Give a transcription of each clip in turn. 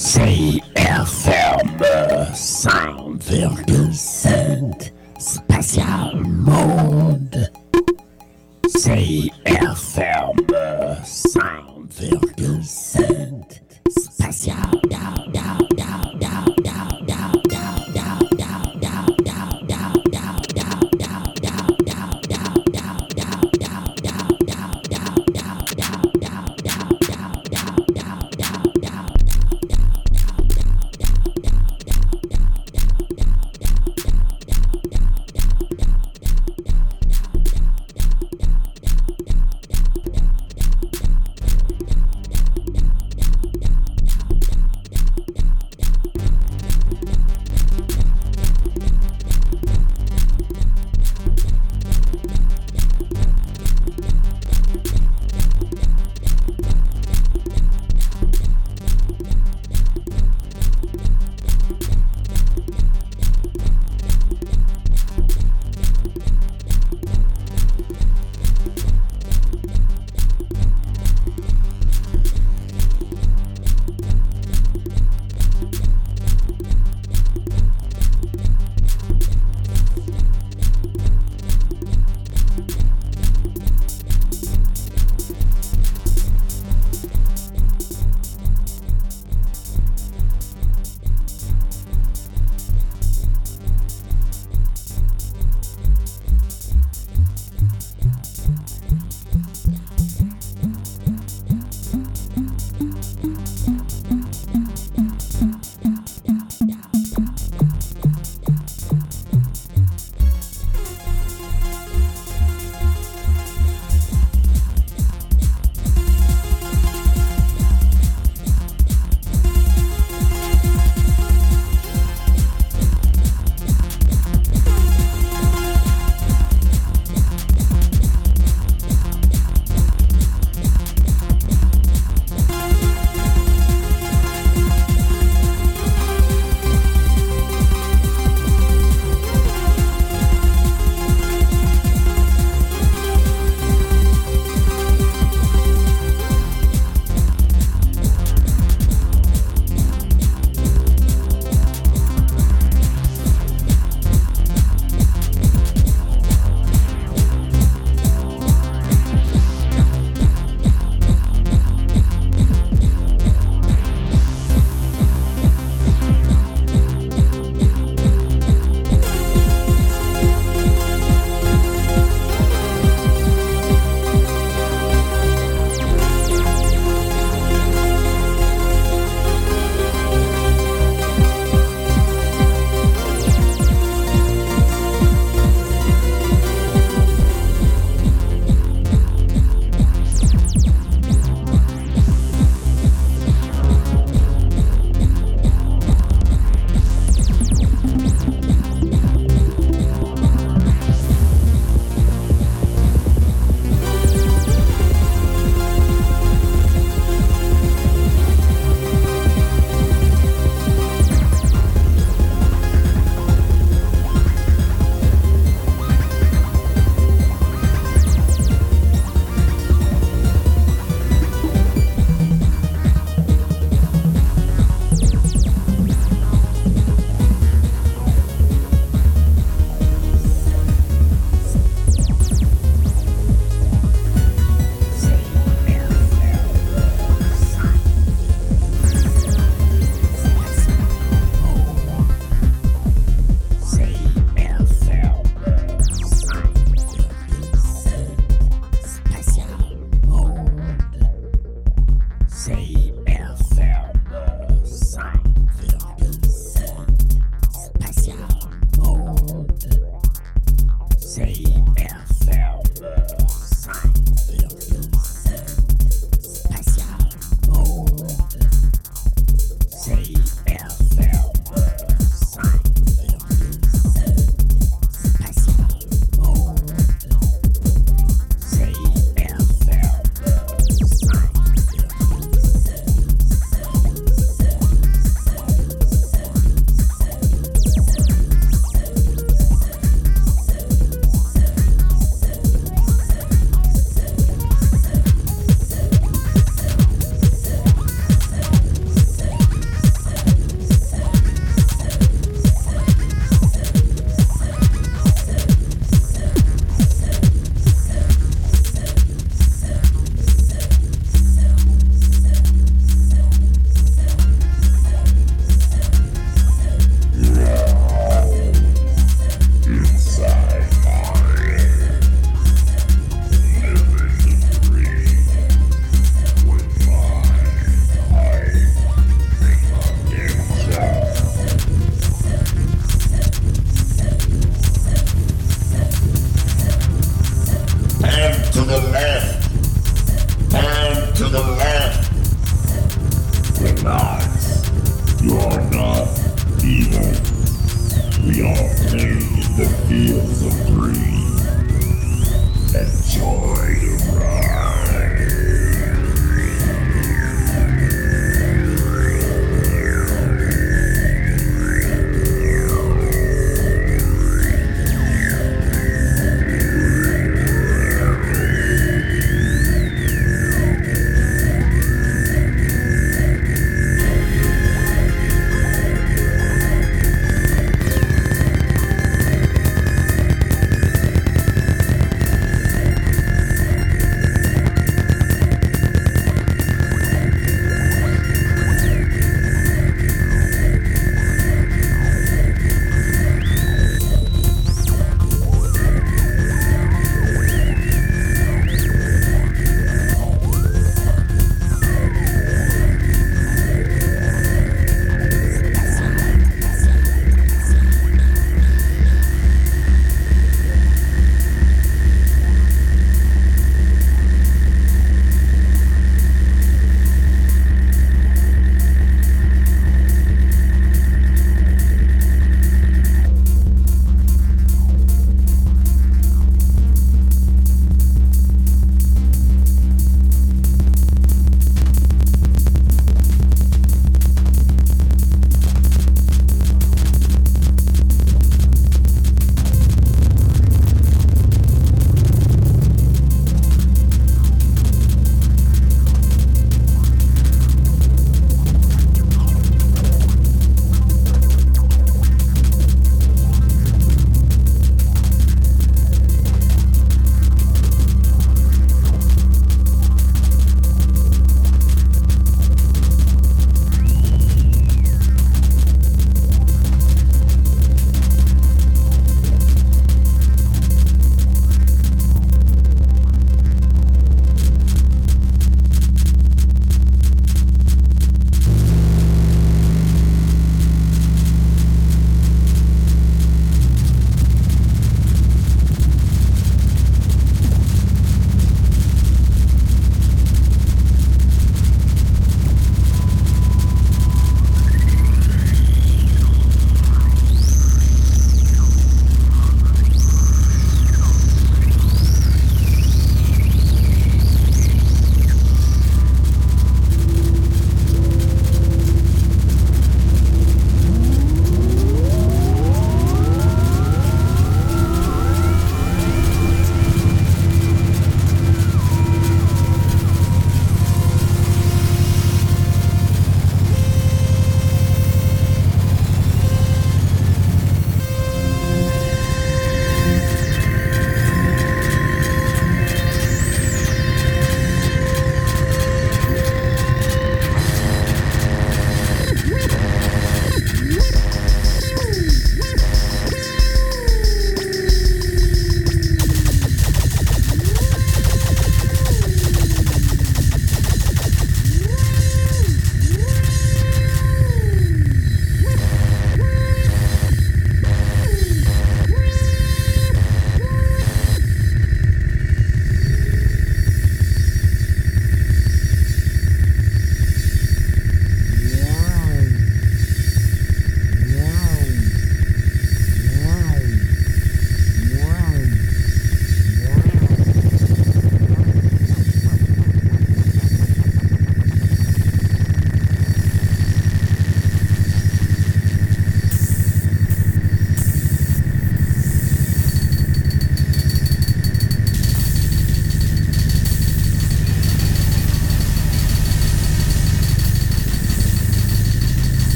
CIRCM 100,5 Spatial Monde. CIRCM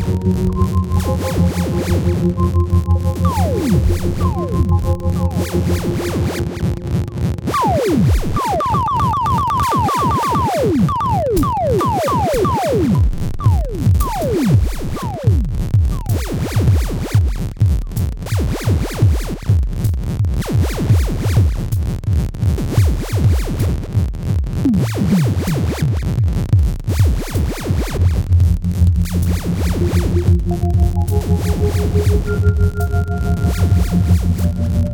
ごありがハハハハ!